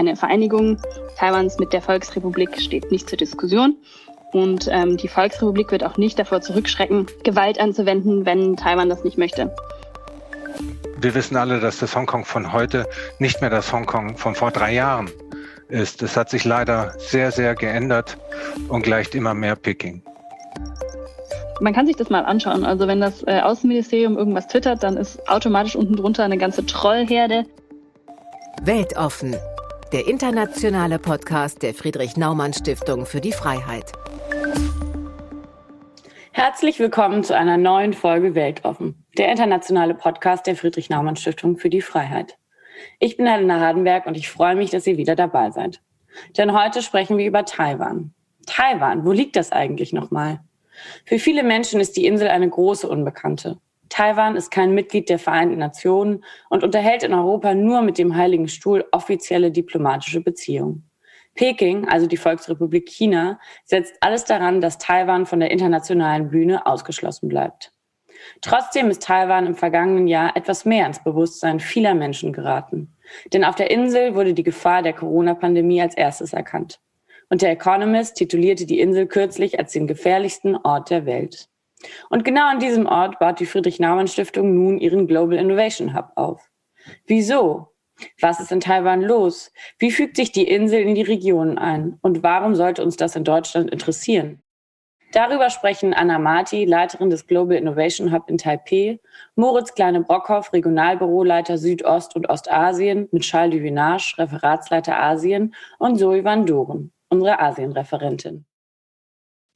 eine Vereinigung Taiwans mit der Volksrepublik steht nicht zur Diskussion. Und ähm, die Volksrepublik wird auch nicht davor zurückschrecken, Gewalt anzuwenden, wenn Taiwan das nicht möchte. Wir wissen alle, dass das Hongkong von heute nicht mehr das Hongkong von vor drei Jahren ist. Es hat sich leider sehr, sehr geändert und gleicht immer mehr Peking. Man kann sich das mal anschauen. Also wenn das äh, Außenministerium irgendwas twittert, dann ist automatisch unten drunter eine ganze Trollherde. Weltoffen, der internationale Podcast der Friedrich Naumann Stiftung für die Freiheit. Herzlich willkommen zu einer neuen Folge Weltoffen, der internationale Podcast der Friedrich Naumann Stiftung für die Freiheit. Ich bin Helena Hardenberg und ich freue mich, dass ihr wieder dabei seid. Denn heute sprechen wir über Taiwan. Taiwan, wo liegt das eigentlich nochmal? Für viele Menschen ist die Insel eine große Unbekannte. Taiwan ist kein Mitglied der Vereinten Nationen und unterhält in Europa nur mit dem Heiligen Stuhl offizielle diplomatische Beziehungen. Peking, also die Volksrepublik China, setzt alles daran, dass Taiwan von der internationalen Bühne ausgeschlossen bleibt. Trotzdem ist Taiwan im vergangenen Jahr etwas mehr ins Bewusstsein vieler Menschen geraten. Denn auf der Insel wurde die Gefahr der Corona-Pandemie als erstes erkannt und der Economist titulierte die Insel kürzlich als den gefährlichsten Ort der Welt. Und genau an diesem Ort baut die Friedrich-Naumann-Stiftung nun ihren Global Innovation Hub auf. Wieso? Was ist in Taiwan los? Wie fügt sich die Insel in die Regionen ein? Und warum sollte uns das in Deutschland interessieren? Darüber sprechen Anna Marti, Leiterin des Global Innovation Hub in Taipei, Moritz Kleine-Brockhoff, Regionalbüroleiter Südost- und Ostasien mit Charles Duvinage, Referatsleiter Asien und Zoe Van Doren, unsere Asienreferentin.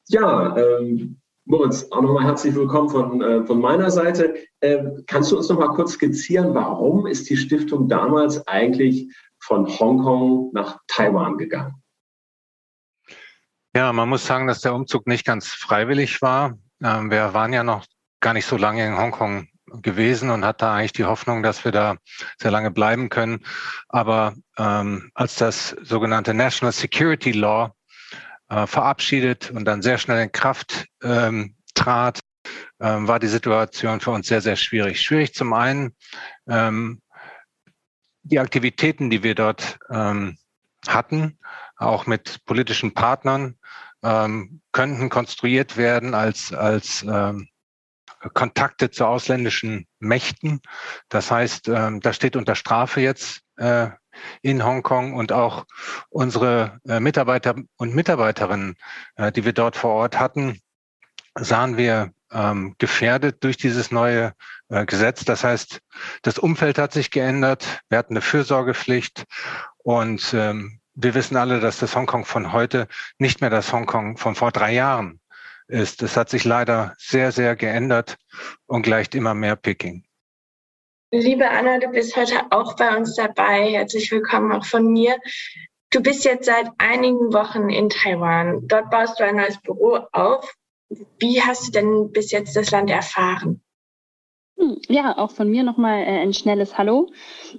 Ja, ähm, Moritz, auch nochmal herzlich willkommen von, äh, von meiner Seite. Ähm, kannst du uns noch mal kurz skizzieren, warum ist die Stiftung damals eigentlich von Hongkong nach Taiwan gegangen? Ja, man muss sagen, dass der Umzug nicht ganz freiwillig war. Ähm, wir waren ja noch gar nicht so lange in Hongkong gewesen und hatte eigentlich die Hoffnung, dass wir da sehr lange bleiben können. Aber ähm, als das sogenannte National Security Law äh, verabschiedet und dann sehr schnell in Kraft ähm, trat, ähm, war die Situation für uns sehr, sehr schwierig. Schwierig zum einen, ähm, die Aktivitäten, die wir dort ähm, hatten, auch mit politischen Partnern, ähm, könnten konstruiert werden als, als ähm, Kontakte zu ausländischen Mächten. Das heißt, ähm, das steht unter Strafe jetzt äh, in Hongkong und auch unsere äh, Mitarbeiter und Mitarbeiterinnen, äh, die wir dort vor Ort hatten, sahen wir ähm, gefährdet durch dieses neue äh, Gesetz. Das heißt, das Umfeld hat sich geändert. Wir hatten eine Fürsorgepflicht und ähm, wir wissen alle, dass das Hongkong von heute nicht mehr das Hongkong von vor drei Jahren ist. Es hat sich leider sehr, sehr geändert und gleicht immer mehr Peking. Liebe Anna, du bist heute auch bei uns dabei. Herzlich willkommen auch von mir. Du bist jetzt seit einigen Wochen in Taiwan. Dort baust du ein neues Büro auf. Wie hast du denn bis jetzt das Land erfahren? Hm, ja, auch von mir nochmal äh, ein schnelles Hallo.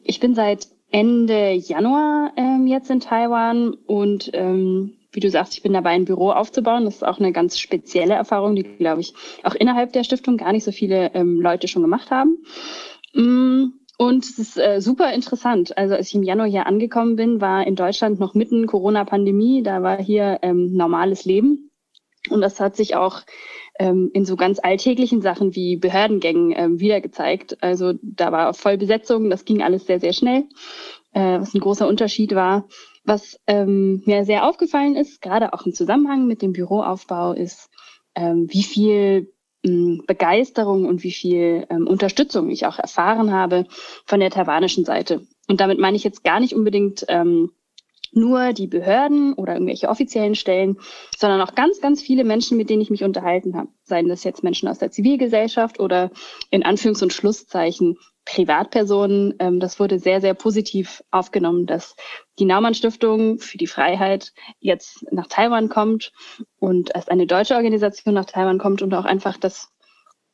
Ich bin seit Ende Januar ähm, jetzt in Taiwan und ähm, wie du sagst, ich bin dabei, ein Büro aufzubauen. Das ist auch eine ganz spezielle Erfahrung, die, glaube ich, auch innerhalb der Stiftung gar nicht so viele ähm, Leute schon gemacht haben. Mm, und es ist äh, super interessant. Also als ich im Januar hier angekommen bin, war in Deutschland noch mitten Corona-Pandemie. Da war hier ähm, normales Leben. Und das hat sich auch ähm, in so ganz alltäglichen Sachen wie Behördengängen ähm, wieder gezeigt. Also da war Vollbesetzung, das ging alles sehr, sehr schnell, äh, was ein großer Unterschied war. Was ähm, mir sehr aufgefallen ist, gerade auch im Zusammenhang mit dem Büroaufbau, ist, ähm, wie viel Begeisterung und wie viel ähm, Unterstützung ich auch erfahren habe von der taiwanischen Seite. Und damit meine ich jetzt gar nicht unbedingt ähm, nur die Behörden oder irgendwelche offiziellen Stellen, sondern auch ganz, ganz viele Menschen, mit denen ich mich unterhalten habe. Seien das jetzt Menschen aus der Zivilgesellschaft oder in Anführungs- und Schlusszeichen Privatpersonen. Ähm, das wurde sehr, sehr positiv aufgenommen, dass die Naumann Stiftung für die Freiheit jetzt nach Taiwan kommt und als eine deutsche Organisation nach Taiwan kommt und auch einfach, dass,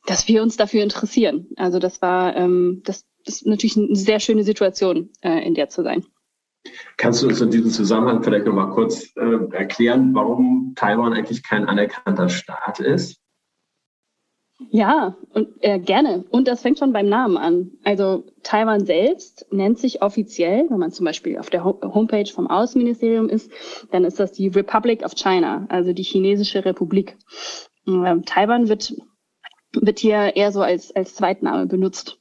dass wir uns dafür interessieren. Also das war ähm, das, das ist natürlich eine sehr schöne Situation, äh, in der zu sein. Kannst du uns in diesem Zusammenhang vielleicht noch mal kurz äh, erklären, warum Taiwan eigentlich kein anerkannter Staat ist? Ja, und äh, gerne. Und das fängt schon beim Namen an. Also Taiwan selbst nennt sich offiziell, wenn man zum Beispiel auf der Homepage vom Außenministerium ist, dann ist das die Republic of China, also die chinesische Republik. Ähm, Taiwan wird, wird hier eher so als, als Zweitname benutzt.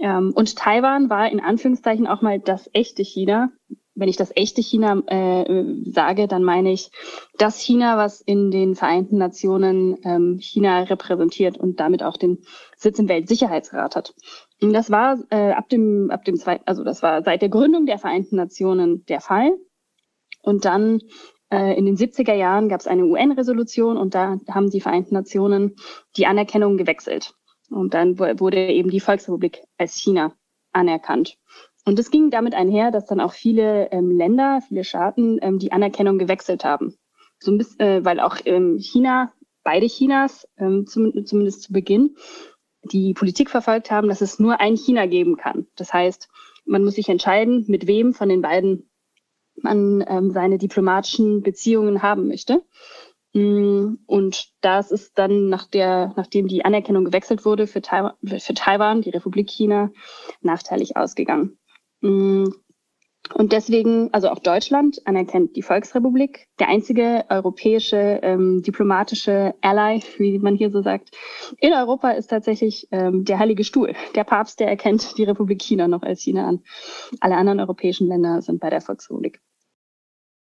Ähm, und Taiwan war in Anführungszeichen auch mal das echte China, wenn ich das echte China äh, sage, dann meine ich das China, was in den Vereinten Nationen ähm, China repräsentiert und damit auch den Sitz im Weltsicherheitsrat hat. Und das war äh, ab dem ab dem zweiten, also das war seit der Gründung der Vereinten Nationen der Fall. Und dann äh, in den 70er Jahren gab es eine UN-Resolution und da haben die Vereinten Nationen die Anerkennung gewechselt. Und dann wurde eben die Volksrepublik als China anerkannt. Und es ging damit einher, dass dann auch viele ähm, Länder, viele Staaten ähm, die Anerkennung gewechselt haben. So ein bisschen, äh, weil auch ähm, China, beide Chinas, ähm, zum, zumindest zu Beginn, die Politik verfolgt haben, dass es nur ein China geben kann. Das heißt, man muss sich entscheiden, mit wem von den beiden man ähm, seine diplomatischen Beziehungen haben möchte. Mm, und das ist dann, nach der, nachdem die Anerkennung gewechselt wurde für, Taiwan, für Taiwan, die Republik China, nachteilig ausgegangen. Mm, und deswegen, also auch Deutschland anerkennt die Volksrepublik, der einzige europäische ähm, diplomatische Ally, wie man hier so sagt. In Europa ist tatsächlich ähm, der Heilige Stuhl. Der Papst, der erkennt die Republik China noch als China an. Alle anderen europäischen Länder sind bei der Volksrepublik.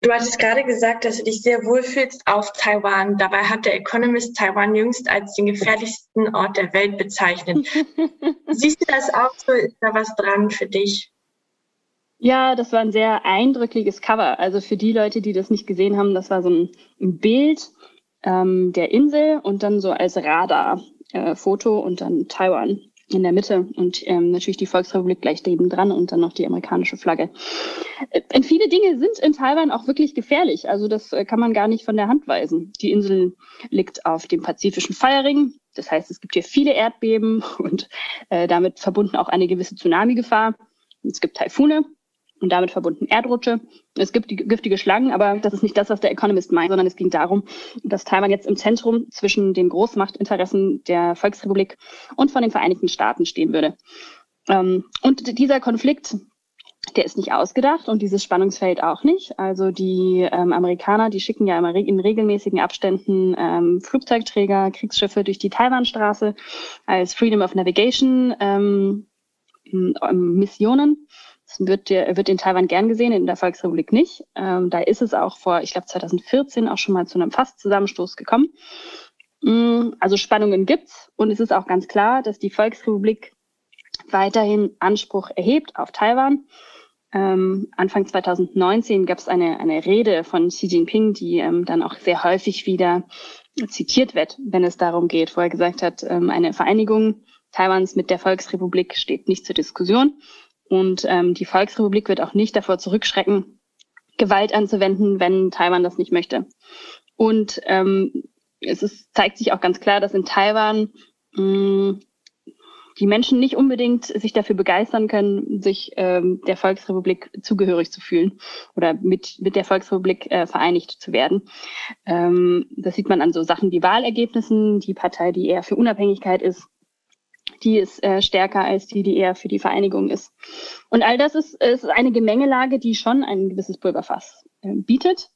Du hattest gerade gesagt, dass du dich sehr wohlfühlst auf Taiwan. Dabei hat der Economist Taiwan jüngst als den gefährlichsten Ort der Welt bezeichnet. Siehst du das auch so? Ist da was dran für dich? Ja, das war ein sehr eindrückliches Cover. Also für die Leute, die das nicht gesehen haben, das war so ein, Bild ähm, der Insel und dann so als Radar-Foto äh, und dann Taiwan in der Mitte und ähm, natürlich die Volksrepublik gleich neben dran und dann noch die amerikanische Flagge. Äh, viele Dinge sind in Taiwan auch wirklich gefährlich. Also das äh, kann man gar nicht von der Hand weisen. Die Insel liegt auf dem pazifischen Feierring. Das heißt, es gibt hier viele Erdbeben und äh, damit verbunden auch eine gewisse Tsunami-Gefahr. Es gibt Taifune, und damit verbunden Erdrutsche. Es gibt die giftige Schlangen, aber das ist nicht das, was der Economist meint, sondern es ging darum, dass Taiwan jetzt im Zentrum zwischen den Großmachtinteressen der Volksrepublik und von den Vereinigten Staaten stehen würde. Ähm, und dieser Konflikt, der ist nicht ausgedacht und dieses Spannungsfeld auch nicht. Also die ähm, Amerikaner, die schicken ja immer in regelmäßigen Abständen ähm, Flugzeugträger, Kriegsschiffe durch die Taiwanstraße als Freedom of Navigation ähm, Missionen. Das wird, wird in Taiwan gern gesehen, in der Volksrepublik nicht. Ähm, da ist es auch vor, ich glaube 2014 auch schon mal zu einem Fast-Zusammenstoß gekommen. Mm, also Spannungen gibt's und es ist auch ganz klar, dass die Volksrepublik weiterhin Anspruch erhebt auf Taiwan. Ähm, Anfang 2019 gab es eine, eine Rede von Xi Jinping, die ähm, dann auch sehr häufig wieder zitiert wird, wenn es darum geht, wo er gesagt hat, ähm, eine Vereinigung Taiwans mit der Volksrepublik steht nicht zur Diskussion. Und ähm, die Volksrepublik wird auch nicht davor zurückschrecken, Gewalt anzuwenden, wenn Taiwan das nicht möchte. Und ähm, es ist, zeigt sich auch ganz klar, dass in Taiwan mh, die Menschen nicht unbedingt sich dafür begeistern können, sich ähm, der Volksrepublik zugehörig zu fühlen oder mit, mit der Volksrepublik äh, vereinigt zu werden. Ähm, das sieht man an so Sachen wie Wahlergebnissen. Die Partei, die eher für Unabhängigkeit ist, die ist äh, stärker als die, die eher für die Vereinigung ist. Und all das ist, ist eine Gemengelage, die schon ein gewisses Pulverfass äh, bietet.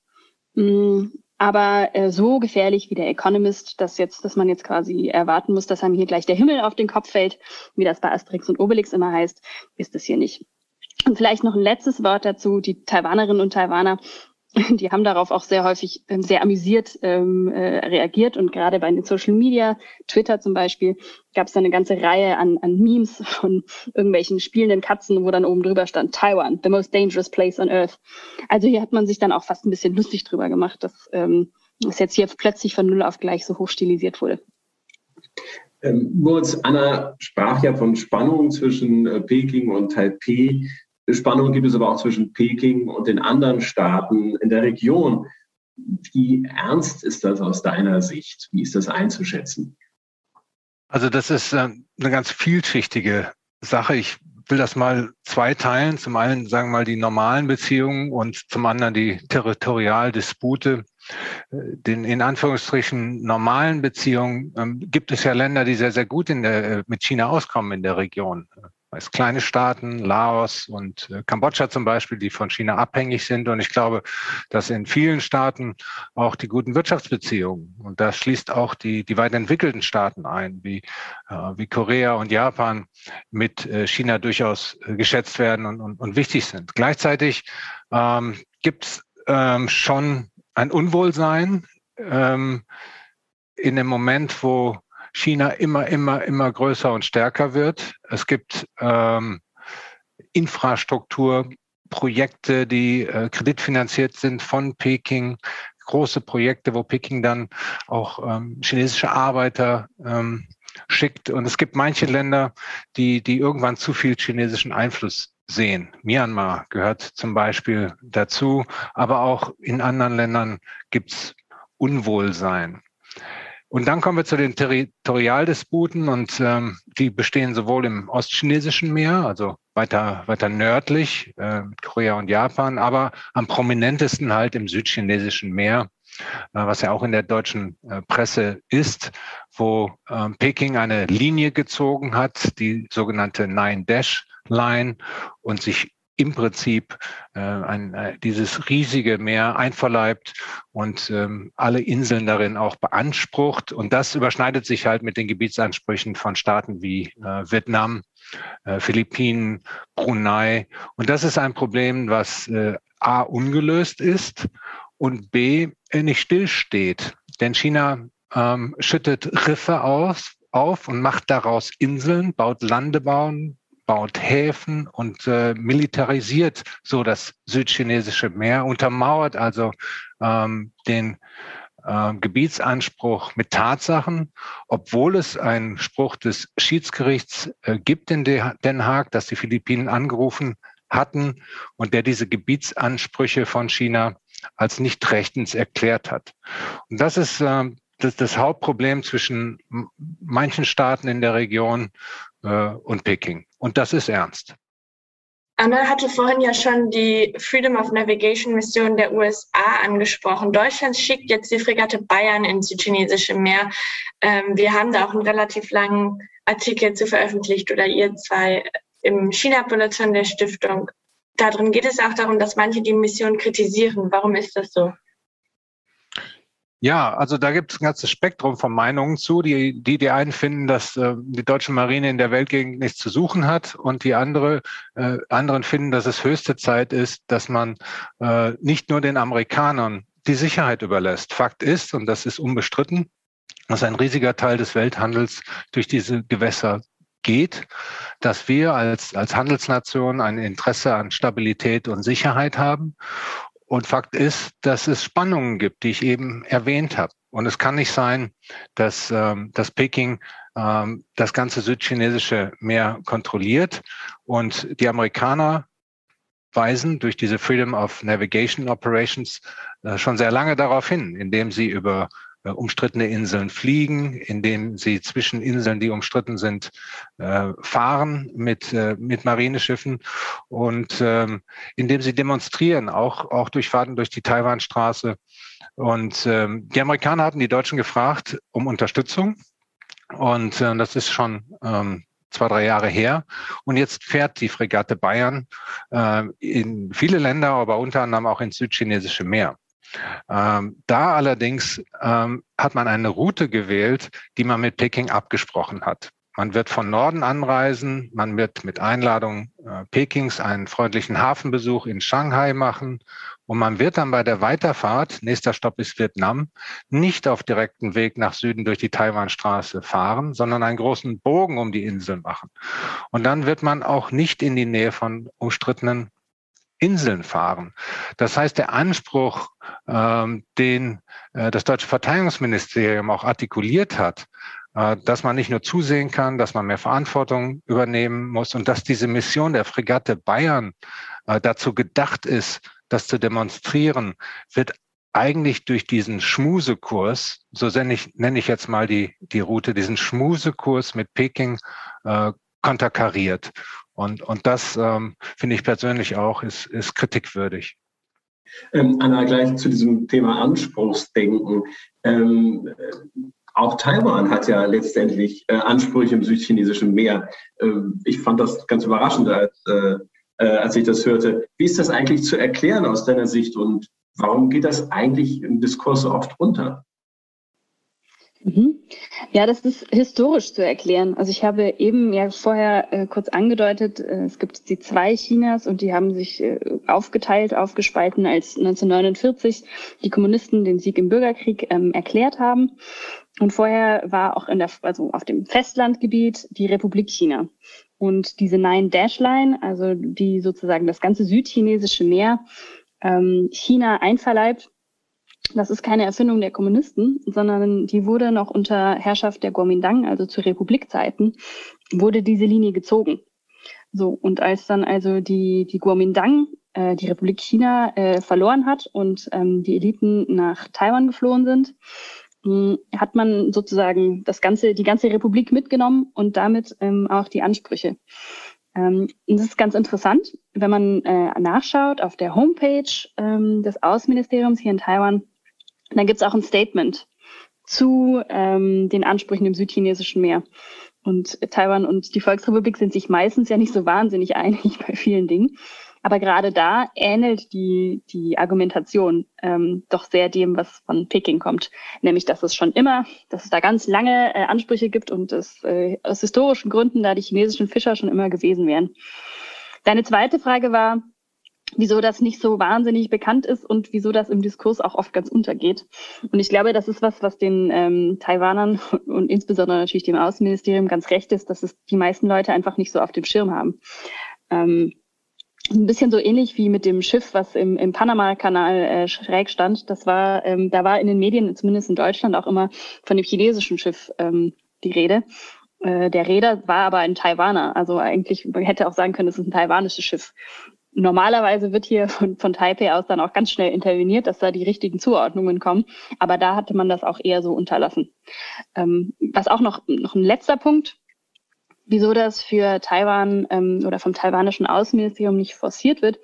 Mm, aber äh, so gefährlich wie der Economist, dass jetzt, dass man jetzt quasi erwarten muss, dass einem hier gleich der Himmel auf den Kopf fällt, wie das bei Asterix und Obelix immer heißt, ist es hier nicht. Und vielleicht noch ein letztes Wort dazu. Die Taiwanerinnen und Taiwaner die haben darauf auch sehr häufig ähm, sehr amüsiert ähm, äh, reagiert und gerade bei den Social Media, Twitter zum Beispiel, gab es eine ganze Reihe an, an Memes von irgendwelchen spielenden Katzen, wo dann oben drüber stand Taiwan, the most dangerous place on earth. Also hier hat man sich dann auch fast ein bisschen lustig drüber gemacht, dass ähm, es jetzt hier plötzlich von null auf gleich so hoch stilisiert wurde. Ähm, Moritz, Anna sprach ja von Spannungen zwischen äh, Peking und Taipei. Spannungen gibt es aber auch zwischen Peking und den anderen Staaten in der Region. Wie ernst ist das aus deiner Sicht? Wie ist das einzuschätzen? Also das ist äh, eine ganz vielschichtige Sache. Ich will das mal zwei teilen. Zum einen sagen wir mal die normalen Beziehungen und zum anderen die Territorialdispute den in Anführungsstrichen normalen Beziehungen ähm, gibt es ja Länder, die sehr, sehr gut in der, mit China auskommen in der Region als kleine Staaten, Laos und äh, Kambodscha zum Beispiel, die von China abhängig sind. Und ich glaube, dass in vielen Staaten auch die guten Wirtschaftsbeziehungen, und das schließt auch die, die weit entwickelten Staaten ein, wie, äh, wie Korea und Japan, mit äh, China durchaus geschätzt werden und, und, und wichtig sind. Gleichzeitig ähm, gibt es ähm, schon ein Unwohlsein ähm, in dem Moment, wo China immer, immer, immer größer und stärker wird. Es gibt ähm, Infrastrukturprojekte, die äh, kreditfinanziert sind von Peking, große Projekte, wo Peking dann auch ähm, chinesische Arbeiter ähm, schickt. Und es gibt manche Länder, die, die irgendwann zu viel chinesischen Einfluss sehen. Myanmar gehört zum Beispiel dazu, aber auch in anderen Ländern gibt's Unwohlsein. Und dann kommen wir zu den Territorialdisputen und ähm, die bestehen sowohl im ostchinesischen Meer, also weiter, weiter nördlich, äh, Korea und Japan, aber am prominentesten halt im südchinesischen Meer, äh, was ja auch in der deutschen äh, Presse ist, wo äh, Peking eine Linie gezogen hat, die sogenannte Nine Dash Line und sich im Prinzip äh, ein, äh, dieses riesige Meer einverleibt und ähm, alle Inseln darin auch beansprucht. Und das überschneidet sich halt mit den Gebietsansprüchen von Staaten wie äh, Vietnam, äh, Philippinen, Brunei. Und das ist ein Problem, was äh, A ungelöst ist und B äh, nicht stillsteht. Denn China ähm, schüttet Riffe aus, auf und macht daraus Inseln, baut Landebauen, baut Häfen und äh, militarisiert so das südchinesische Meer, untermauert also ähm, den äh, Gebietsanspruch mit Tatsachen, obwohl es einen Spruch des Schiedsgerichts äh, gibt in Den Haag, dass die Philippinen angerufen hatten und der diese Gebietsansprüche von China als nicht rechtens erklärt hat. Und das ist äh, das, das Hauptproblem zwischen manchen Staaten in der Region äh, und Peking. Und das ist ernst. Anna hatte vorhin ja schon die Freedom of Navigation Mission der USA angesprochen. Deutschland schickt jetzt die Fregatte Bayern ins südchinesische Meer. Ähm, wir haben da auch einen relativ langen Artikel zu veröffentlicht oder ihr zwei im China-Bulletin der Stiftung. Darin geht es auch darum, dass manche die Mission kritisieren. Warum ist das so? Ja, also da gibt es ein ganzes Spektrum von Meinungen zu. Die, die, die einen finden, dass äh, die deutsche Marine in der Weltgegend nichts zu suchen hat und die andere, äh, anderen finden, dass es höchste Zeit ist, dass man äh, nicht nur den Amerikanern die Sicherheit überlässt. Fakt ist, und das ist unbestritten, dass ein riesiger Teil des Welthandels durch diese Gewässer geht, dass wir als, als Handelsnation ein Interesse an Stabilität und Sicherheit haben und Fakt ist, dass es Spannungen gibt, die ich eben erwähnt habe. Und es kann nicht sein, dass, ähm, dass Peking ähm, das ganze südchinesische Meer kontrolliert und die Amerikaner weisen durch diese Freedom of Navigation Operations äh, schon sehr lange darauf hin, indem sie über äh, umstrittene Inseln fliegen, indem sie zwischen Inseln, die umstritten sind, äh, fahren mit, äh, mit Marineschiffen und ähm, indem sie demonstrieren, auch, auch durch Fahrten durch die Taiwanstraße. Und ähm, die Amerikaner hatten die Deutschen gefragt um Unterstützung. Und äh, das ist schon ähm, zwei, drei Jahre her. Und jetzt fährt die Fregatte Bayern äh, in viele Länder, aber unter anderem auch ins südchinesische Meer. Ähm, da allerdings ähm, hat man eine Route gewählt, die man mit Peking abgesprochen hat. Man wird von Norden anreisen, man wird mit Einladung äh, Pekings einen freundlichen Hafenbesuch in Shanghai machen und man wird dann bei der Weiterfahrt, nächster Stopp ist Vietnam, nicht auf direkten Weg nach Süden durch die Taiwanstraße fahren, sondern einen großen Bogen um die Insel machen. Und dann wird man auch nicht in die Nähe von umstrittenen Inseln fahren. Das heißt, der Anspruch, ähm, den äh, das deutsche Verteidigungsministerium auch artikuliert hat, äh, dass man nicht nur zusehen kann, dass man mehr Verantwortung übernehmen muss und dass diese Mission der Fregatte Bayern äh, dazu gedacht ist, das zu demonstrieren, wird eigentlich durch diesen Schmusekurs, so nenne ich, nenne ich jetzt mal die, die Route, diesen Schmusekurs mit Peking äh, konterkariert. Und, und das ähm, finde ich persönlich auch ist, ist kritikwürdig. Ähm, Anna, gleich zu diesem Thema Anspruchsdenken. Ähm, auch Taiwan hat ja letztendlich äh, Ansprüche im südchinesischen Meer. Ähm, ich fand das ganz überraschend, als, äh, äh, als ich das hörte. Wie ist das eigentlich zu erklären aus deiner Sicht und warum geht das eigentlich im Diskurs so oft unter? Mhm. Ja, das ist historisch zu erklären. Also ich habe eben ja vorher äh, kurz angedeutet, äh, es gibt die zwei Chinas und die haben sich äh, aufgeteilt, aufgespalten, als 1949 die Kommunisten den Sieg im Bürgerkrieg ähm, erklärt haben. Und vorher war auch in der, also auf dem Festlandgebiet die Republik China. Und diese Nine-Dash-Line, also die sozusagen das ganze südchinesische Meer ähm, China einverleibt, das ist keine Erfindung der Kommunisten, sondern die wurde noch unter Herrschaft der Kuomintang, also zu Republikzeiten, wurde diese Linie gezogen. So, und als dann also die, die Kuomintang, äh, die Republik China, äh, verloren hat und ähm, die Eliten nach Taiwan geflohen sind, mh, hm, hat man sozusagen das ganze, die ganze Republik mitgenommen und damit ähm, auch die Ansprüche. Ähm, das ist ganz interessant, wenn man äh, nachschaut auf der Homepage ähm, des Außenministeriums hier in Taiwan, dann gibt es auch ein Statement zu ähm, den Ansprüchen im südchinesischen Meer. Und Taiwan und die Volksrepublik sind sich meistens ja nicht so wahnsinnig einig bei vielen Dingen. Aber gerade da ähnelt die, die Argumentation ähm, doch sehr dem, was von Peking kommt. Nämlich, dass es schon immer, dass es da ganz lange äh, Ansprüche gibt und es äh, aus historischen Gründen da die chinesischen Fischer schon immer gewesen wären. Deine zweite Frage war, wieso das nicht so wahnsinnig bekannt ist und wieso das im Diskurs auch oft ganz untergeht. Und ich glaube, das ist was, was den ähm, Taiwanern und insbesondere natürlich dem Außenministerium ganz recht ist, dass es die meisten Leute einfach nicht so auf dem Schirm haben. Ähm, ein bisschen so ähnlich wie mit dem Schiff, was im, im Panama-Kanal äh, schräg stand. Das war, ähm, da war in den Medien, zumindest in Deutschland, auch immer von dem chinesischen Schiff ähm, die Rede. Äh, der Räder war aber ein Taiwaner. Also eigentlich, man hätte auch sagen können, es ist ein taiwanisches Schiff normalerweise wird hier von, von Taipei aus dann auch ganz schnell interveniert, dass da die richtigen Zuordnungen kommen. Aber da hatte man das auch eher so unterlassen. Ähm, was auch noch, noch ein letzter Punkt, wieso das für Taiwan ähm, oder vom taiwanischen Außenministerium nicht forciert wird,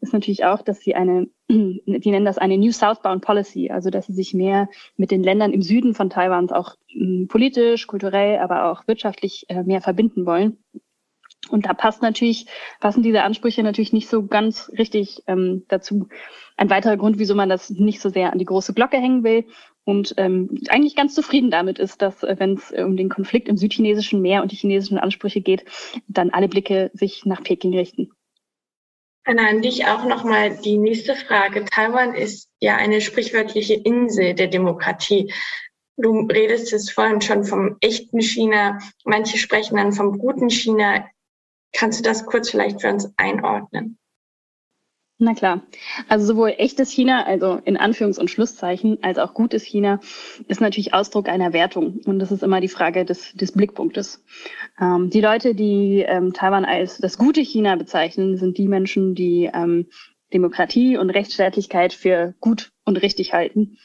ist natürlich auch, dass sie eine, die nennen das eine New Southbound Policy, also dass sie sich mehr mit den Ländern im Süden von Taiwans auch ähm, politisch, kulturell, aber auch wirtschaftlich äh, mehr verbinden wollen. Und da passt natürlich, passen diese Ansprüche natürlich nicht so ganz richtig ähm, dazu. Ein weiterer Grund, wieso man das nicht so sehr an die große Glocke hängen will und ähm, eigentlich ganz zufrieden damit ist, dass äh, wenn es um den Konflikt im südchinesischen Meer und die chinesischen Ansprüche geht, dann alle Blicke sich nach Peking richten. Anna, an dich auch nochmal die nächste Frage. Taiwan ist ja eine sprichwörtliche Insel der Demokratie. Du redest es vorhin schon vom echten China. Manche sprechen dann vom guten China. Kannst du das kurz vielleicht für uns einordnen? Na klar. Also sowohl echtes China, also in Anführungs- und Schlusszeichen, als auch gutes China ist natürlich Ausdruck einer Wertung. Und das ist immer die Frage des, des Blickpunktes. Ähm, die Leute, die ähm, Taiwan als das gute China bezeichnen, sind die Menschen, die ähm, Demokratie und Rechtsstaatlichkeit für gut und richtig halten.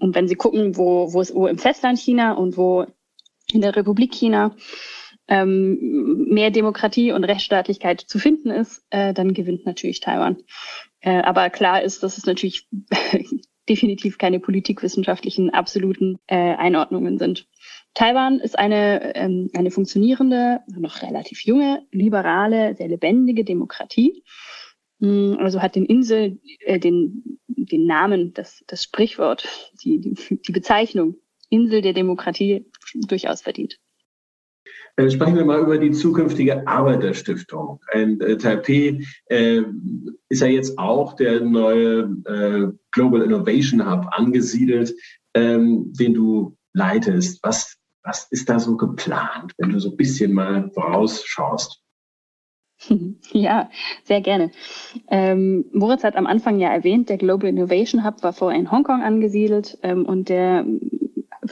Und wenn sie gucken, wo, wo es wo im Festland China und wo in der Republik China ähm, mehr Demokratie und Rechtsstaatlichkeit zu finden ist, äh, dann gewinnt natürlich Taiwan. Äh, aber klar ist, dass es natürlich definitiv keine politikwissenschaftlichen absoluten äh, Einordnungen sind. Taiwan ist eine, ähm, eine funktionierende, noch relativ junge, liberale, sehr lebendige Demokratie. Mm, also hat den Insel, äh, den, den Namen, das, das Sprichwort, die, die, die Bezeichnung Insel der Demokratie durchaus verdient. Äh, sprechen wir mal über die zukünftige Arbeiterstiftung. Ein äh, Taipei äh, ist ja jetzt auch der neue äh, Global Innovation Hub angesiedelt, ähm, den du leitest. Was, was ist da so geplant, wenn du so ein bisschen mal vorausschaust? Ja, sehr gerne. Ähm, Moritz hat am Anfang ja erwähnt, der Global Innovation Hub war vorher in Hongkong angesiedelt ähm, und der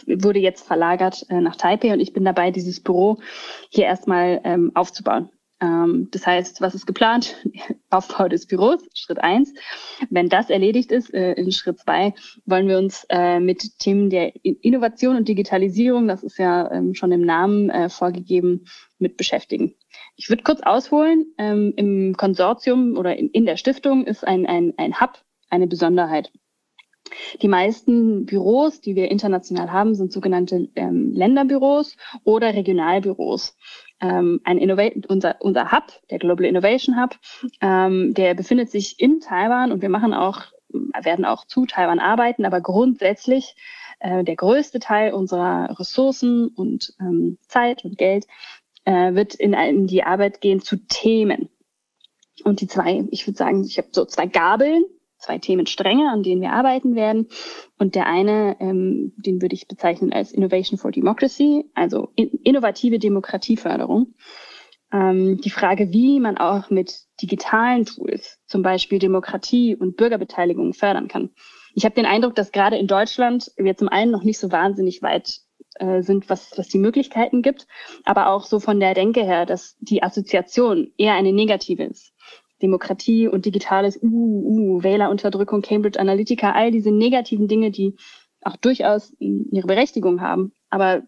wurde jetzt verlagert äh, nach Taipei und ich bin dabei, dieses Büro hier erstmal ähm, aufzubauen. Ähm, das heißt, was ist geplant? Aufbau des Büros, Schritt eins. Wenn das erledigt ist, äh, in Schritt zwei wollen wir uns äh, mit Themen der Innovation und Digitalisierung, das ist ja ähm, schon im Namen äh, vorgegeben, mit beschäftigen. Ich würde kurz ausholen. Ähm, Im Konsortium oder in, in der Stiftung ist ein, ein, ein Hub eine Besonderheit. Die meisten Büros, die wir international haben, sind sogenannte ähm, Länderbüros oder Regionalbüros. Ähm, ein Innovate, unser, unser Hub, der Global Innovation Hub, ähm, der befindet sich in Taiwan und wir machen auch, werden auch zu Taiwan arbeiten, aber grundsätzlich äh, der größte Teil unserer Ressourcen und ähm, Zeit und Geld äh, wird in, in die Arbeit gehen zu Themen. Und die zwei, ich würde sagen, ich habe so zwei Gabeln, zwei Themenstränge, an denen wir arbeiten werden. Und der eine, ähm, den würde ich bezeichnen als Innovation for Democracy, also in, innovative Demokratieförderung. Ähm, die Frage, wie man auch mit digitalen Tools, zum Beispiel Demokratie und Bürgerbeteiligung fördern kann. Ich habe den Eindruck, dass gerade in Deutschland wir zum einen noch nicht so wahnsinnig weit äh, sind, was, was die Möglichkeiten gibt, aber auch so von der Denke her, dass die Assoziation eher eine negative ist. Demokratie und digitales, uh, uh, Wählerunterdrückung, Cambridge Analytica, all diese negativen Dinge, die auch durchaus ihre Berechtigung haben. Aber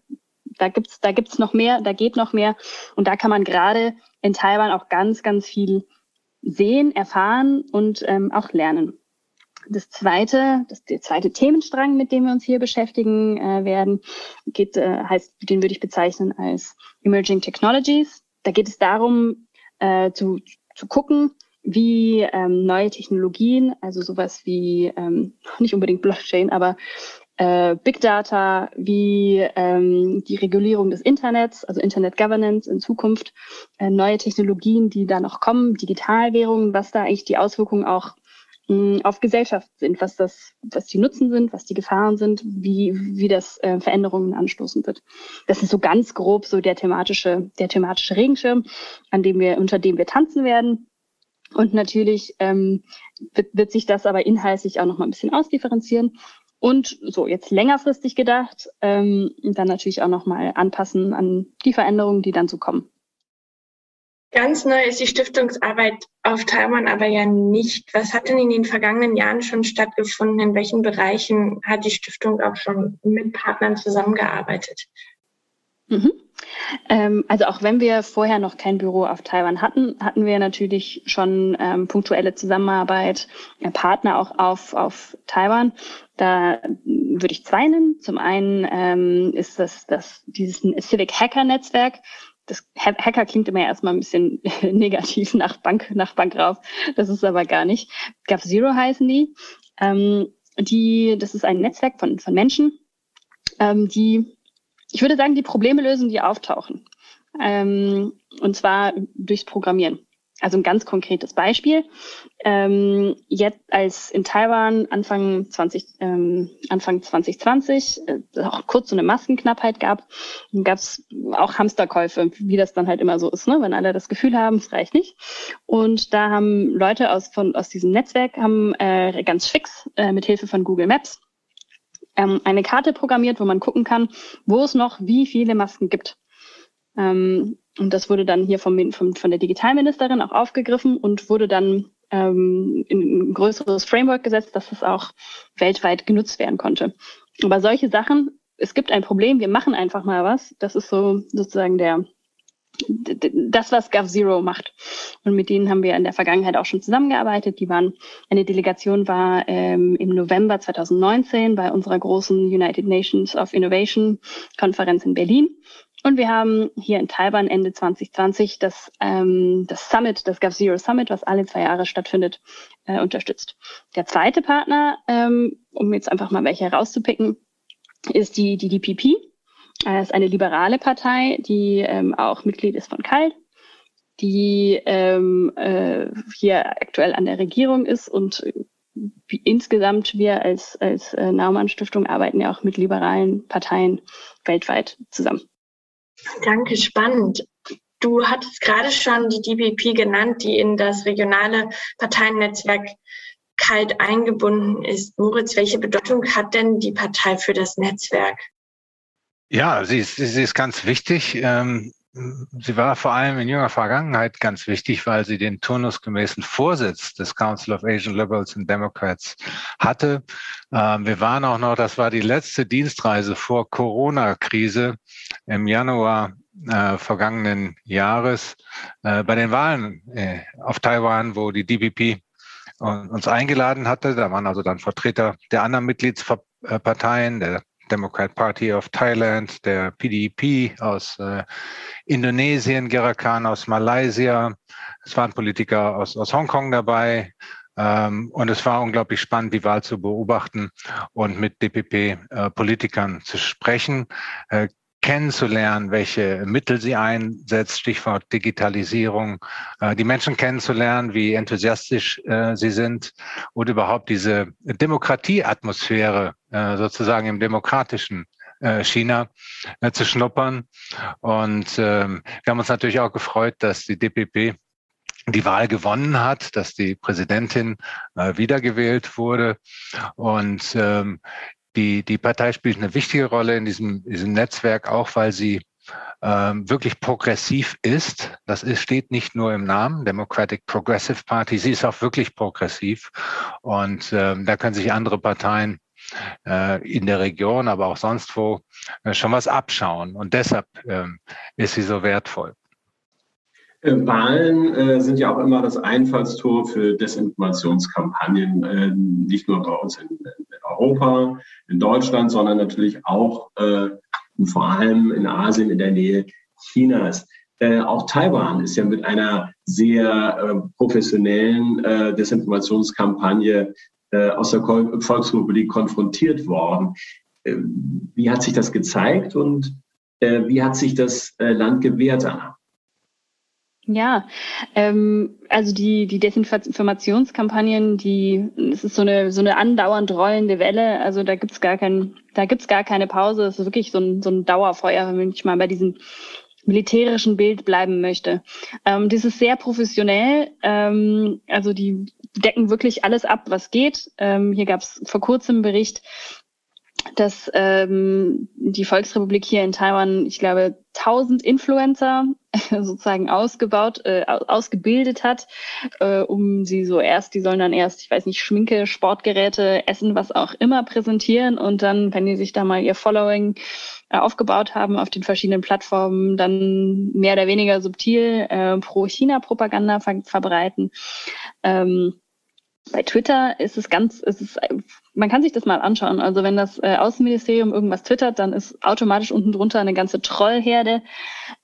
da gibt's, da gibt's noch mehr, da geht noch mehr. Und da kann man gerade in Taiwan auch ganz, ganz viel sehen, erfahren und ähm, auch lernen. Das zweite, das der zweite Themenstrang, mit dem wir uns hier beschäftigen äh, werden, geht, äh, heißt, den würde ich bezeichnen als Emerging Technologies. Da geht es darum, äh, zu, zu gucken, wie ähm, neue Technologien, also sowas wie ähm, nicht unbedingt Blockchain, aber äh, Big Data, wie ähm, die Regulierung des Internets, also Internet Governance in Zukunft, äh, neue Technologien, die da noch kommen, Digitalwährungen, was da eigentlich die Auswirkungen auch auf Gesellschaft sind, was das, was die Nutzen sind, was die Gefahren sind, wie, wie das äh, Veränderungen anstoßen wird. Das ist so ganz grob so der thematische, der thematische Regenschirm, an dem wir, unter dem wir tanzen werden. Und natürlich ähm, wird, wird sich das aber inhaltlich auch noch mal ein bisschen ausdifferenzieren. Und so jetzt längerfristig gedacht, ähm, dann natürlich auch noch mal anpassen an die Veränderungen, die dann so kommen. Ganz neu ist die Stiftungsarbeit auf Taiwan aber ja nicht. Was hat denn in den vergangenen Jahren schon stattgefunden? In welchen Bereichen hat die Stiftung auch schon mit Partnern zusammengearbeitet? Mhm. Ähm, also auch wenn wir vorher noch kein Büro auf Taiwan hatten, hatten wir natürlich schon ähm, punktuelle Zusammenarbeit, äh, Partner auch auf, auf Taiwan. Da würde ich zwei nennen. Zum einen ähm, ist das, das dieses Civic Hacker Netzwerk das Hacker klingt immer erstmal ein bisschen negativ nach Bank, nach Bank rauf. Das ist aber gar nicht. Gap Zero heißen die. Ähm, die, das ist ein Netzwerk von, von Menschen, ähm, die, ich würde sagen, die Probleme lösen, die auftauchen. Ähm, und zwar durchs Programmieren. Also ein ganz konkretes Beispiel. Ähm, jetzt als in Taiwan Anfang 20, ähm, Anfang 2020 äh, auch kurz so eine Maskenknappheit gab, gab es auch Hamsterkäufe, wie das dann halt immer so ist, ne? wenn alle das Gefühl haben, es reicht nicht. Und da haben Leute aus, von, aus diesem Netzwerk haben äh, ganz fix äh, mit Hilfe von Google Maps ähm, eine Karte programmiert, wo man gucken kann, wo es noch wie viele Masken gibt. Ähm, und das wurde dann hier vom, vom, von der Digitalministerin auch aufgegriffen und wurde dann ähm, in ein größeres Framework gesetzt, dass es auch weltweit genutzt werden konnte. Aber solche Sachen, es gibt ein Problem, wir machen einfach mal was. Das ist so sozusagen der das, was GovZero macht. Und mit denen haben wir in der Vergangenheit auch schon zusammengearbeitet. Die waren, eine Delegation war ähm, im November 2019 bei unserer großen United Nations of Innovation Konferenz in Berlin. Und wir haben hier in Taiwan Ende 2020 das, ähm, das Summit, das GovZero Summit, was alle zwei Jahre stattfindet, äh, unterstützt. Der zweite Partner, ähm, um jetzt einfach mal welche herauszupicken, ist die, die DPP. Das ist eine liberale Partei, die ähm, auch Mitglied ist von KALT, die ähm, äh, hier aktuell an der Regierung ist und wie insgesamt wir als, als äh, Naumann Stiftung arbeiten ja auch mit liberalen Parteien weltweit zusammen. Danke, spannend. Du hattest gerade schon die DPP genannt, die in das regionale Parteiennetzwerk kalt eingebunden ist. Moritz, welche Bedeutung hat denn die Partei für das Netzwerk? Ja, sie ist, sie ist ganz wichtig. Ähm, sie war vor allem in jünger Vergangenheit ganz wichtig, weil sie den turnusgemäßen Vorsitz des Council of Asian Liberals and Democrats hatte. Ähm, wir waren auch noch, das war die letzte Dienstreise vor Corona-Krise im Januar äh, vergangenen Jahres äh, bei den Wahlen äh, auf Taiwan, wo die DPP uns eingeladen hatte. Da waren also dann Vertreter der anderen Mitgliedsparteien, der Democrat Party of Thailand, der PDP aus äh, Indonesien, Gerakan aus Malaysia. Es waren Politiker aus, aus Hongkong dabei. Ähm, und es war unglaublich spannend, die Wahl zu beobachten und mit DPP-Politikern äh, zu sprechen. Äh, kennenzulernen, welche Mittel sie einsetzt, Stichwort Digitalisierung, äh, die Menschen kennenzulernen, wie enthusiastisch äh, sie sind und überhaupt diese Demokratieatmosphäre sozusagen im demokratischen China zu schnuppern. Und ähm, wir haben uns natürlich auch gefreut, dass die DPP die Wahl gewonnen hat, dass die Präsidentin äh, wiedergewählt wurde. Und ähm, die, die Partei spielt eine wichtige Rolle in diesem, diesem Netzwerk, auch weil sie ähm, wirklich progressiv ist. Das ist, steht nicht nur im Namen, Democratic Progressive Party, sie ist auch wirklich progressiv. Und ähm, da können sich andere Parteien äh, in der Region, aber auch sonst wo äh, schon was abschauen. Und deshalb ähm, ist sie so wertvoll. Äh, Wahlen äh, sind ja auch immer das Einfallstor für Desinformationskampagnen, äh, nicht nur bei uns in, in, Europa, in Deutschland, sondern natürlich auch äh, und vor allem in Asien, in der Nähe Chinas. Äh, auch Taiwan ist ja mit einer sehr äh, professionellen Desinformationskampagne äh, aus der Volksrepublik konfrontiert worden. Äh, wie hat sich das gezeigt und äh, wie hat sich das äh, Land gewehrt danach? Ja, ähm, also die, die Desinformationskampagnen, die, es ist so eine, so eine andauernd rollende Welle. Also da gibt's gar kein, da gibt's gar keine Pause. Es ist wirklich so ein, so ein Dauerfeuer, wenn ich mal bei diesem militärischen Bild bleiben möchte. Ähm, das ist sehr professionell. Ähm, also die decken wirklich alles ab, was geht. Ähm, hier gab's vor kurzem einen Bericht, dass ähm, die Volksrepublik hier in Taiwan, ich glaube, 1000 Influencer sozusagen ausgebaut, äh, ausgebildet hat, äh, um sie so erst, die sollen dann erst, ich weiß nicht, Schminke, Sportgeräte, Essen, was auch immer präsentieren und dann, wenn die sich da mal ihr Following äh, aufgebaut haben auf den verschiedenen Plattformen, dann mehr oder weniger subtil äh, pro-China-Propaganda ver verbreiten. Ähm, bei Twitter ist es ganz, ist es, man kann sich das mal anschauen. Also wenn das äh, Außenministerium irgendwas twittert, dann ist automatisch unten drunter eine ganze Trollherde.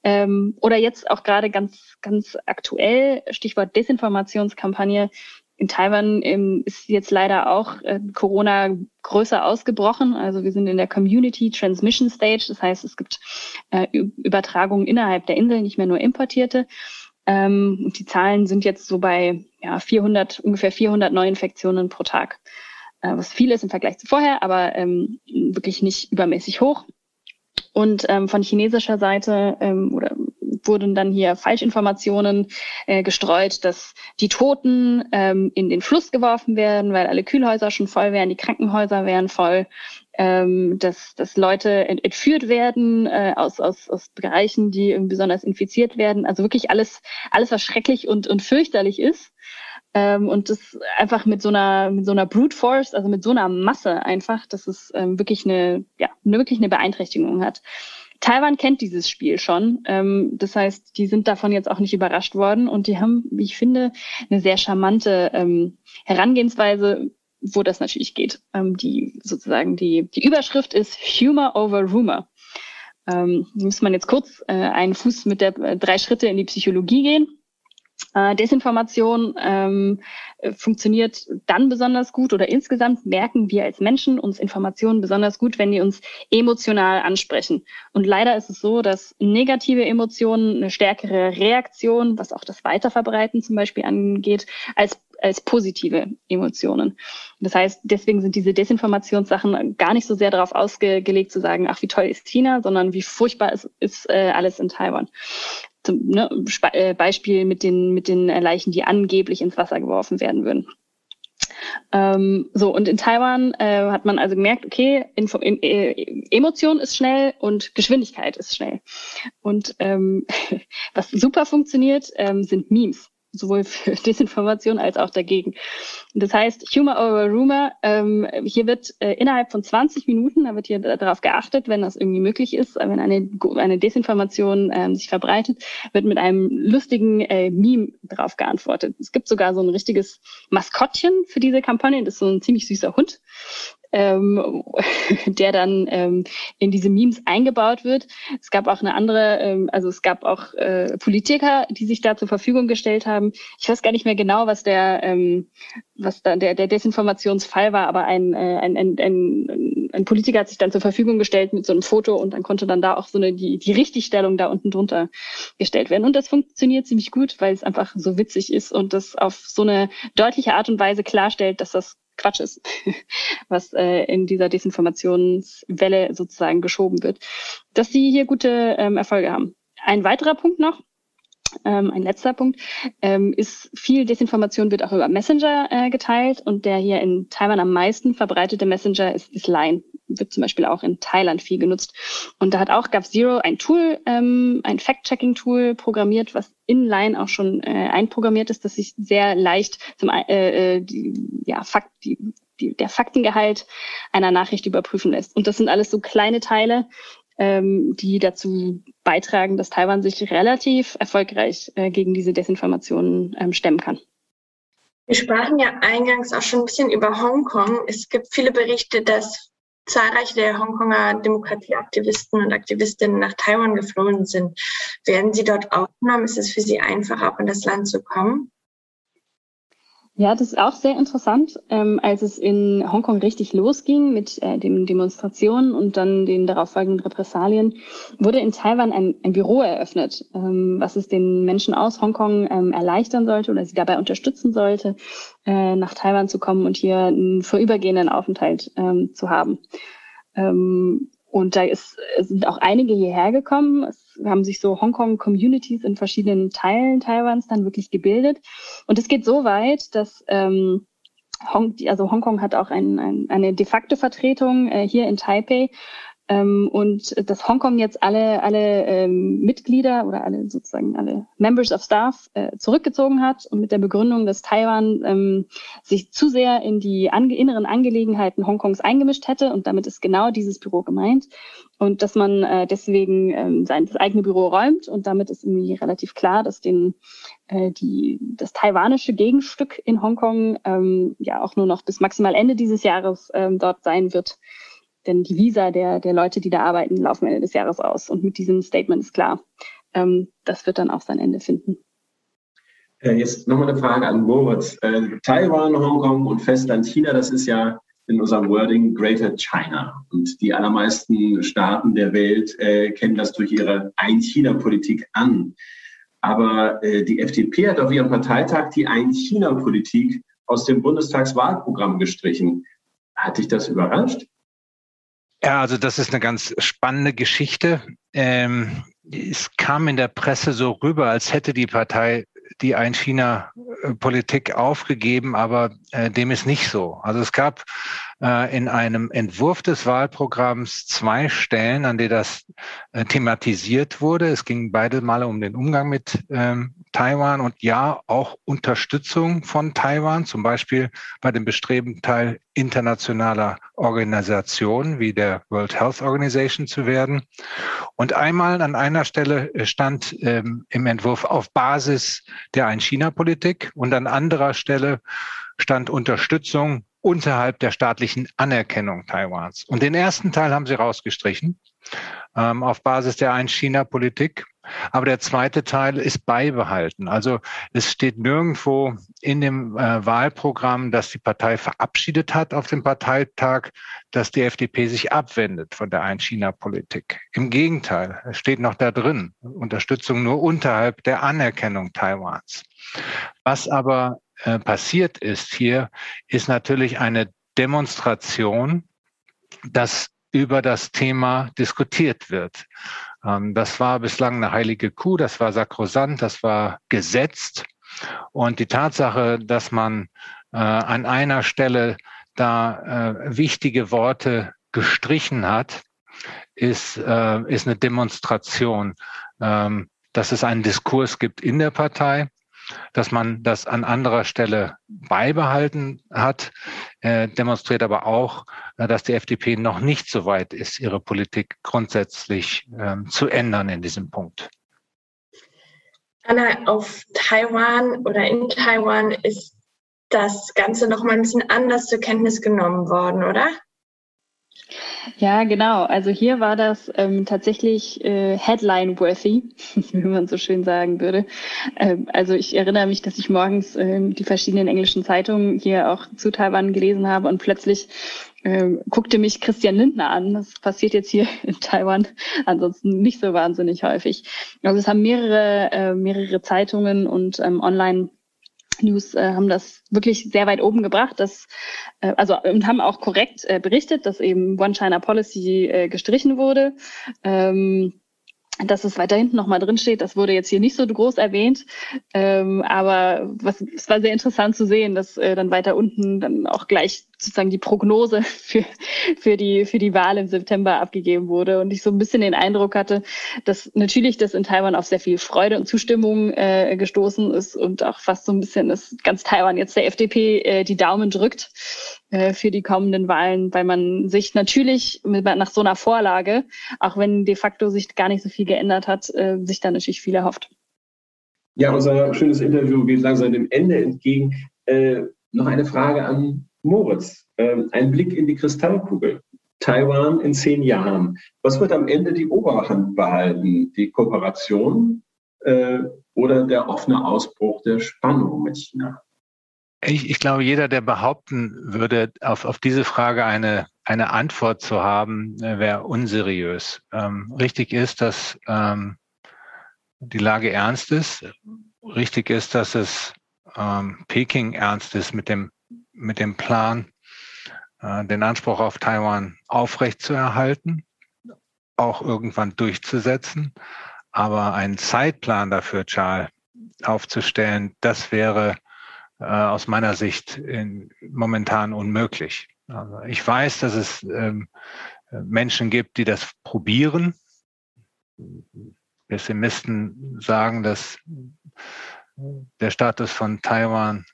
Ähm, oder jetzt auch gerade ganz, ganz aktuell, Stichwort Desinformationskampagne. In Taiwan ähm, ist jetzt leider auch äh, Corona größer ausgebrochen. Also wir sind in der Community Transmission Stage. Das heißt, es gibt äh, Übertragungen innerhalb der Insel, nicht mehr nur importierte. Ähm, die Zahlen sind jetzt so bei ja, 400, ungefähr 400 Neuinfektionen pro Tag, was viel ist im Vergleich zu vorher, aber ähm, wirklich nicht übermäßig hoch. Und ähm, von chinesischer Seite ähm, oder wurden dann hier Falschinformationen äh, gestreut, dass die Toten ähm, in den Fluss geworfen werden, weil alle Kühlhäuser schon voll wären, die Krankenhäuser wären voll ähm, dass, dass Leute entführt werden äh, aus, aus, aus Bereichen, die besonders infiziert werden. Also wirklich alles, alles was schrecklich und, und fürchterlich ist. Ähm, und das einfach mit so einer, mit so einer Brute Force, also mit so einer Masse einfach, dass es ähm, wirklich eine, ja, wirklich eine Beeinträchtigung hat. Taiwan kennt dieses Spiel schon. Ähm, das heißt, die sind davon jetzt auch nicht überrascht worden und die haben, wie ich finde, eine sehr charmante ähm, Herangehensweise, wo das natürlich geht. Ähm, die sozusagen die, die Überschrift ist Humor over Rumor. Ähm, muss man jetzt kurz äh, einen Fuß mit der äh, drei Schritte in die Psychologie gehen. Äh, Desinformation ähm, funktioniert dann besonders gut oder insgesamt merken wir als Menschen uns Informationen besonders gut, wenn die uns emotional ansprechen. Und leider ist es so, dass negative Emotionen eine stärkere Reaktion, was auch das Weiterverbreiten zum Beispiel angeht, als als positive Emotionen. Das heißt, deswegen sind diese Desinformationssachen gar nicht so sehr darauf ausgelegt zu sagen, ach, wie toll ist China, sondern wie furchtbar ist, ist äh, alles in Taiwan. Zum, ne, äh, Beispiel mit den, mit den Leichen, die angeblich ins Wasser geworfen werden würden. Ähm, so, und in Taiwan äh, hat man also gemerkt, okay, Info, in, äh, Emotion ist schnell und Geschwindigkeit ist schnell. Und ähm, was super funktioniert, ähm, sind Memes. Sowohl für Desinformation als auch dagegen. Das heißt, Humor over Rumor, ähm, hier wird äh, innerhalb von 20 Minuten, da wird hier darauf geachtet, wenn das irgendwie möglich ist, wenn eine, eine Desinformation ähm, sich verbreitet, wird mit einem lustigen äh, Meme darauf geantwortet. Es gibt sogar so ein richtiges Maskottchen für diese Kampagne, das ist so ein ziemlich süßer Hund ähm, der dann ähm, in diese Memes eingebaut wird. Es gab auch eine andere, ähm, also es gab auch äh, Politiker, die sich da zur Verfügung gestellt haben. Ich weiß gar nicht mehr genau, was der, ähm, was da der, der Desinformationsfall war, aber ein, äh, ein, ein, ein, ein Politiker hat sich dann zur Verfügung gestellt mit so einem Foto und dann konnte dann da auch so eine die, die Richtigstellung da unten drunter gestellt werden. Und das funktioniert ziemlich gut, weil es einfach so witzig ist und das auf so eine deutliche Art und Weise klarstellt, dass das Quatsch ist, was äh, in dieser Desinformationswelle sozusagen geschoben wird, dass sie hier gute ähm, Erfolge haben. Ein weiterer Punkt noch, ähm, ein letzter Punkt, ähm, ist viel Desinformation wird auch über Messenger äh, geteilt und der hier in Taiwan am meisten verbreitete Messenger ist, ist Line. Wird zum Beispiel auch in Thailand viel genutzt. Und da hat auch GovZero ein Tool, ähm, ein Fact-Checking-Tool programmiert, was in Line auch schon äh, einprogrammiert ist, dass sich sehr leicht zum äh, äh, die, ja, Fakt, die, die, der Faktengehalt einer Nachricht überprüfen lässt. Und das sind alles so kleine Teile, ähm, die dazu beitragen, dass Taiwan sich relativ erfolgreich äh, gegen diese Desinformationen ähm, stemmen kann. Wir sprachen ja eingangs auch schon ein bisschen über Hongkong. Es gibt viele Berichte, dass zahlreiche der Hongkonger Demokratieaktivisten und Aktivistinnen nach Taiwan geflohen sind. Werden sie dort aufgenommen? Ist es für sie einfach, auch in das Land zu kommen? Ja, das ist auch sehr interessant. Ähm, als es in Hongkong richtig losging mit äh, den Demonstrationen und dann den darauffolgenden Repressalien, wurde in Taiwan ein, ein Büro eröffnet, ähm, was es den Menschen aus Hongkong ähm, erleichtern sollte oder sie dabei unterstützen sollte, äh, nach Taiwan zu kommen und hier einen vorübergehenden Aufenthalt ähm, zu haben. Ähm, und da ist, sind auch einige hierher gekommen. Es haben sich so Hongkong-Communities in verschiedenen Teilen Taiwans dann wirklich gebildet. Und es geht so weit, dass ähm, Hong, also Hongkong hat auch ein, ein, eine de facto Vertretung äh, hier in Taipei. Ähm, und dass Hongkong jetzt alle, alle ähm, Mitglieder oder alle sozusagen alle Members of Staff äh, zurückgezogen hat und mit der Begründung, dass Taiwan ähm, sich zu sehr in die ange inneren Angelegenheiten Hongkongs eingemischt hätte. Und damit ist genau dieses Büro gemeint. Und dass man äh, deswegen ähm, sein das eigene Büro räumt. Und damit ist irgendwie relativ klar, dass den äh, die das taiwanische Gegenstück in Hongkong ähm, ja auch nur noch bis maximal Ende dieses Jahres ähm, dort sein wird. Denn die Visa der, der Leute, die da arbeiten, laufen Ende des Jahres aus. Und mit diesem Statement ist klar, ähm, das wird dann auch sein Ende finden. Äh, jetzt nochmal eine Frage an Moritz. Äh, Taiwan, Hongkong und Festland China, das ist ja in unserem Wording Greater China. Und die allermeisten Staaten der Welt äh, kennen das durch ihre Ein-China-Politik an. Aber äh, die FDP hat auf ihrem Parteitag die Ein-China-Politik aus dem Bundestagswahlprogramm gestrichen. Hat dich das überrascht? Ja, also das ist eine ganz spannende Geschichte. Ähm, es kam in der Presse so rüber, als hätte die Partei die Ein-China-Politik aufgegeben, aber äh, dem ist nicht so. Also es gab äh, in einem Entwurf des Wahlprogramms zwei Stellen, an denen das äh, thematisiert wurde. Es ging beide Male um den Umgang mit ähm, Taiwan und ja auch Unterstützung von Taiwan, zum Beispiel bei dem Bestreben, Teil internationaler Organisationen wie der World Health Organization zu werden. Und einmal an einer Stelle stand ähm, im Entwurf auf Basis der Ein-China-Politik und an anderer Stelle stand Unterstützung unterhalb der staatlichen Anerkennung Taiwans. Und den ersten Teil haben sie rausgestrichen ähm, auf Basis der Ein-China-Politik. Aber der zweite Teil ist beibehalten. Also es steht nirgendwo in dem äh, Wahlprogramm, das die Partei verabschiedet hat auf dem Parteitag, dass die FDP sich abwendet von der Ein-China-Politik. Im Gegenteil, es steht noch da drin, Unterstützung nur unterhalb der Anerkennung Taiwans. Was aber äh, passiert ist hier, ist natürlich eine Demonstration, dass über das Thema diskutiert wird. Ähm, das war bislang eine heilige Kuh, das war sakrosant, das war gesetzt. Und die Tatsache, dass man äh, an einer Stelle da äh, wichtige Worte gestrichen hat, ist, ist eine Demonstration, ähm, dass es einen Diskurs gibt in der Partei dass man das an anderer Stelle beibehalten hat, äh, demonstriert aber auch, äh, dass die FDP noch nicht so weit ist, ihre Politik grundsätzlich ähm, zu ändern in diesem Punkt. Anna, auf Taiwan oder in Taiwan ist das Ganze noch mal ein bisschen anders zur Kenntnis genommen worden, oder? Ja, genau. Also hier war das ähm, tatsächlich äh, headline-worthy, wie man so schön sagen würde. Ähm, also ich erinnere mich, dass ich morgens ähm, die verschiedenen englischen Zeitungen hier auch zu Taiwan gelesen habe und plötzlich ähm, guckte mich Christian Lindner an. Das passiert jetzt hier in Taiwan ansonsten nicht so wahnsinnig häufig. Also es haben mehrere, äh, mehrere Zeitungen und ähm, online News äh, haben das wirklich sehr weit oben gebracht, dass, äh, also und haben auch korrekt äh, berichtet, dass eben One China Policy äh, gestrichen wurde. Ähm, dass es weiter hinten nochmal drin steht. Das wurde jetzt hier nicht so groß erwähnt, ähm, aber was, es war sehr interessant zu sehen, dass äh, dann weiter unten dann auch gleich sozusagen die Prognose für, für, die, für die Wahl im September abgegeben wurde. Und ich so ein bisschen den Eindruck hatte, dass natürlich das in Taiwan auf sehr viel Freude und Zustimmung äh, gestoßen ist und auch fast so ein bisschen, dass ganz Taiwan jetzt der FDP äh, die Daumen drückt für die kommenden Wahlen, weil man sich natürlich mit, nach so einer Vorlage, auch wenn de facto sich gar nicht so viel geändert hat, äh, sich da natürlich viel erhofft. Ja, unser schönes Interview geht langsam dem Ende entgegen. Äh, noch eine Frage an Moritz, äh, ein Blick in die Kristallkugel. Taiwan in zehn Jahren. Was wird am Ende die Oberhand behalten? Die Kooperation äh, oder der offene Ausbruch der Spannung mit China? Ich, ich glaube, jeder, der behaupten würde, auf, auf diese Frage eine, eine Antwort zu haben, äh, wäre unseriös. Ähm, richtig ist, dass ähm, die Lage ernst ist. Richtig ist, dass es ähm, Peking ernst ist mit dem mit dem Plan, äh, den Anspruch auf Taiwan aufrechtzuerhalten, auch irgendwann durchzusetzen. Aber einen Zeitplan dafür, Charles, aufzustellen, das wäre äh, aus meiner Sicht in, momentan unmöglich. Also ich weiß, dass es ähm, Menschen gibt, die das probieren. Pessimisten sagen, dass der Status von Taiwan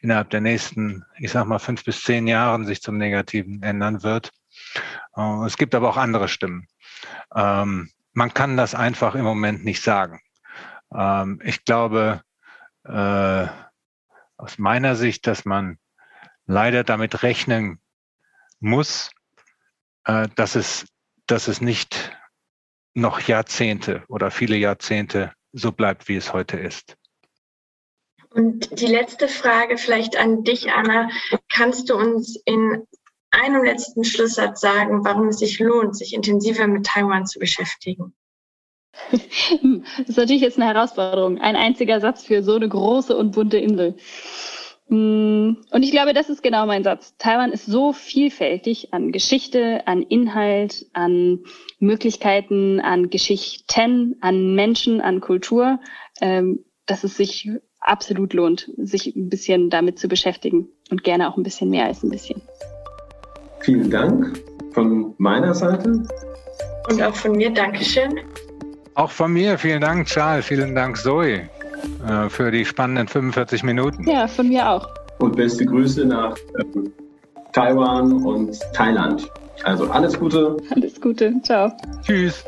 innerhalb der nächsten, ich sag mal, fünf bis zehn Jahren sich zum Negativen ändern wird. Äh, es gibt aber auch andere Stimmen. Ähm, man kann das einfach im Moment nicht sagen. Ähm, ich glaube, äh, aus meiner Sicht, dass man leider damit rechnen muss, äh, dass es, dass es nicht noch Jahrzehnte oder viele Jahrzehnte so bleibt, wie es heute ist. Und die letzte Frage vielleicht an dich, Anna. Kannst du uns in einem letzten Schlusssatz sagen, warum es sich lohnt, sich intensiver mit Taiwan zu beschäftigen? Das ist natürlich jetzt eine Herausforderung. Ein einziger Satz für so eine große und bunte Insel. Mm, und ich glaube, das ist genau mein Satz. Taiwan ist so vielfältig an Geschichte, an Inhalt, an Möglichkeiten, an Geschichten, an Menschen, an Kultur, ähm, dass es sich absolut lohnt, sich ein bisschen damit zu beschäftigen und gerne auch ein bisschen mehr als ein bisschen. Vielen Dank von meiner Seite. Und auch von mir, Dankeschön. Auch von mir, vielen Dank, Charles, vielen Dank, Zoe, äh, für die spannenden 45 Minuten. Ja, von mir auch. Und beste Grüße nach äh, Taiwan und Thailand. Also alles Gute. Alles Gute. Ciao. Tschüss.